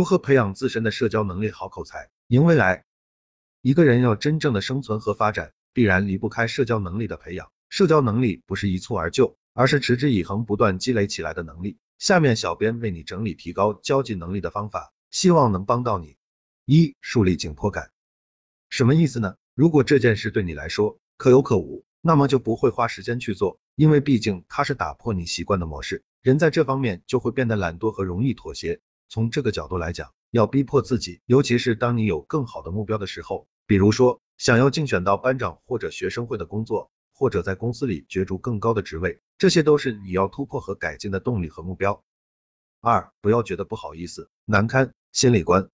如何培养自身的社交能力，好口才，赢未来？一个人要真正的生存和发展，必然离不开社交能力的培养。社交能力不是一蹴而就，而是持之以恒、不断积累起来的能力。下面小编为你整理提高交际能力的方法，希望能帮到你。一、树立紧迫感。什么意思呢？如果这件事对你来说可有可无，那么就不会花时间去做，因为毕竟它是打破你习惯的模式。人在这方面就会变得懒惰和容易妥协。从这个角度来讲，要逼迫自己，尤其是当你有更好的目标的时候，比如说想要竞选到班长或者学生会的工作。或者在公司里角逐更高的职位，这些都是你要突破和改进的动力和目标。二，不要觉得不好意思、难堪。心理关，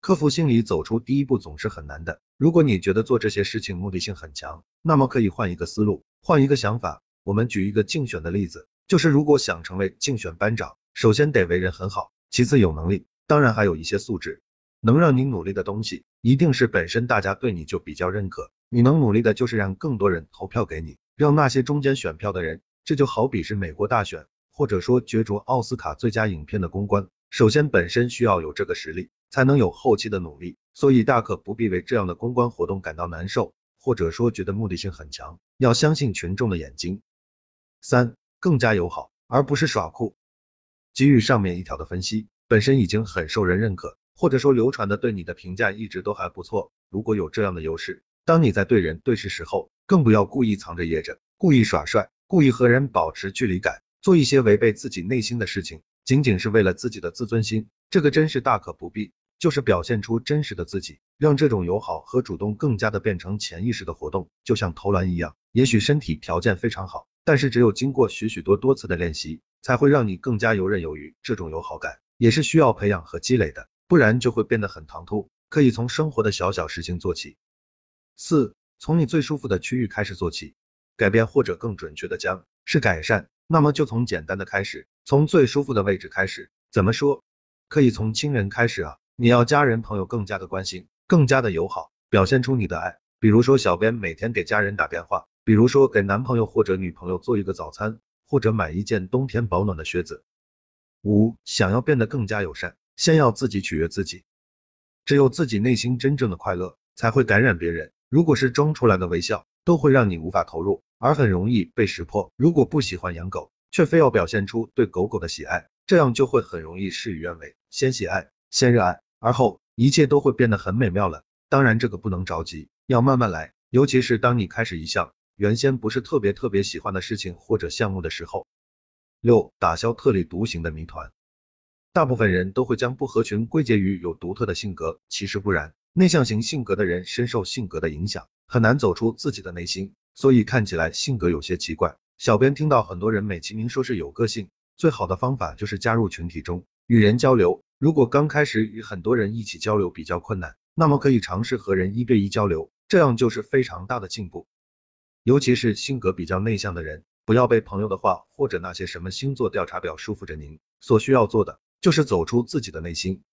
克服心理，走出第一步总是很难的。如果你觉得做这些事情目的性很强，那么可以换一个思路，换一个想法。我们举一个竞选的例子，就是如果想成为竞选班长，首先得为人很好，其次有能力，当然还有一些素质，能让你努力的东西，一定是本身大家对你就比较认可。你能努力的就是让更多人投票给你，让那些中间选票的人，这就好比是美国大选，或者说角逐奥斯卡最佳影片的公关，首先本身需要有这个实力，才能有后期的努力，所以大可不必为这样的公关活动感到难受，或者说觉得目的性很强，要相信群众的眼睛。三，更加友好，而不是耍酷。基于上面一条的分析，本身已经很受人认可，或者说流传的对你的评价一直都还不错，如果有这样的优势。当你在对人对事时候，更不要故意藏着掖着，故意耍帅，故意和人保持距离感，做一些违背自己内心的事情，仅仅是为了自己的自尊心，这个真是大可不必。就是表现出真实的自己，让这种友好和主动更加的变成潜意识的活动，就像投篮一样。也许身体条件非常好，但是只有经过许许多多次的练习，才会让你更加游刃有余。这种友好感也是需要培养和积累的，不然就会变得很唐突。可以从生活的小小事情做起。四，从你最舒服的区域开始做起，改变或者更准确的讲是改善，那么就从简单的开始，从最舒服的位置开始。怎么说？可以从亲人开始啊，你要家人朋友更加的关心，更加的友好，表现出你的爱。比如说小编每天给家人打电话，比如说给男朋友或者女朋友做一个早餐，或者买一件冬天保暖的靴子。五，想要变得更加友善，先要自己取悦自己，只有自己内心真正的快乐，才会感染别人。如果是装出来的微笑，都会让你无法投入，而很容易被识破。如果不喜欢养狗，却非要表现出对狗狗的喜爱，这样就会很容易事与愿违。先喜爱，先热爱，而后一切都会变得很美妙了。当然，这个不能着急，要慢慢来。尤其是当你开始一项原先不是特别特别喜欢的事情或者项目的时候。六，打消特立独行的谜团。大部分人都会将不合群归结于有独特的性格，其实不然。内向型性格的人深受性格的影响，很难走出自己的内心，所以看起来性格有些奇怪。小编听到很多人美其名说是有个性，最好的方法就是加入群体中与人交流。如果刚开始与很多人一起交流比较困难，那么可以尝试和人一对一交流，这样就是非常大的进步。尤其是性格比较内向的人，不要被朋友的话或者那些什么星座调查表束缚着您，所需要做的就是走出自己的内心，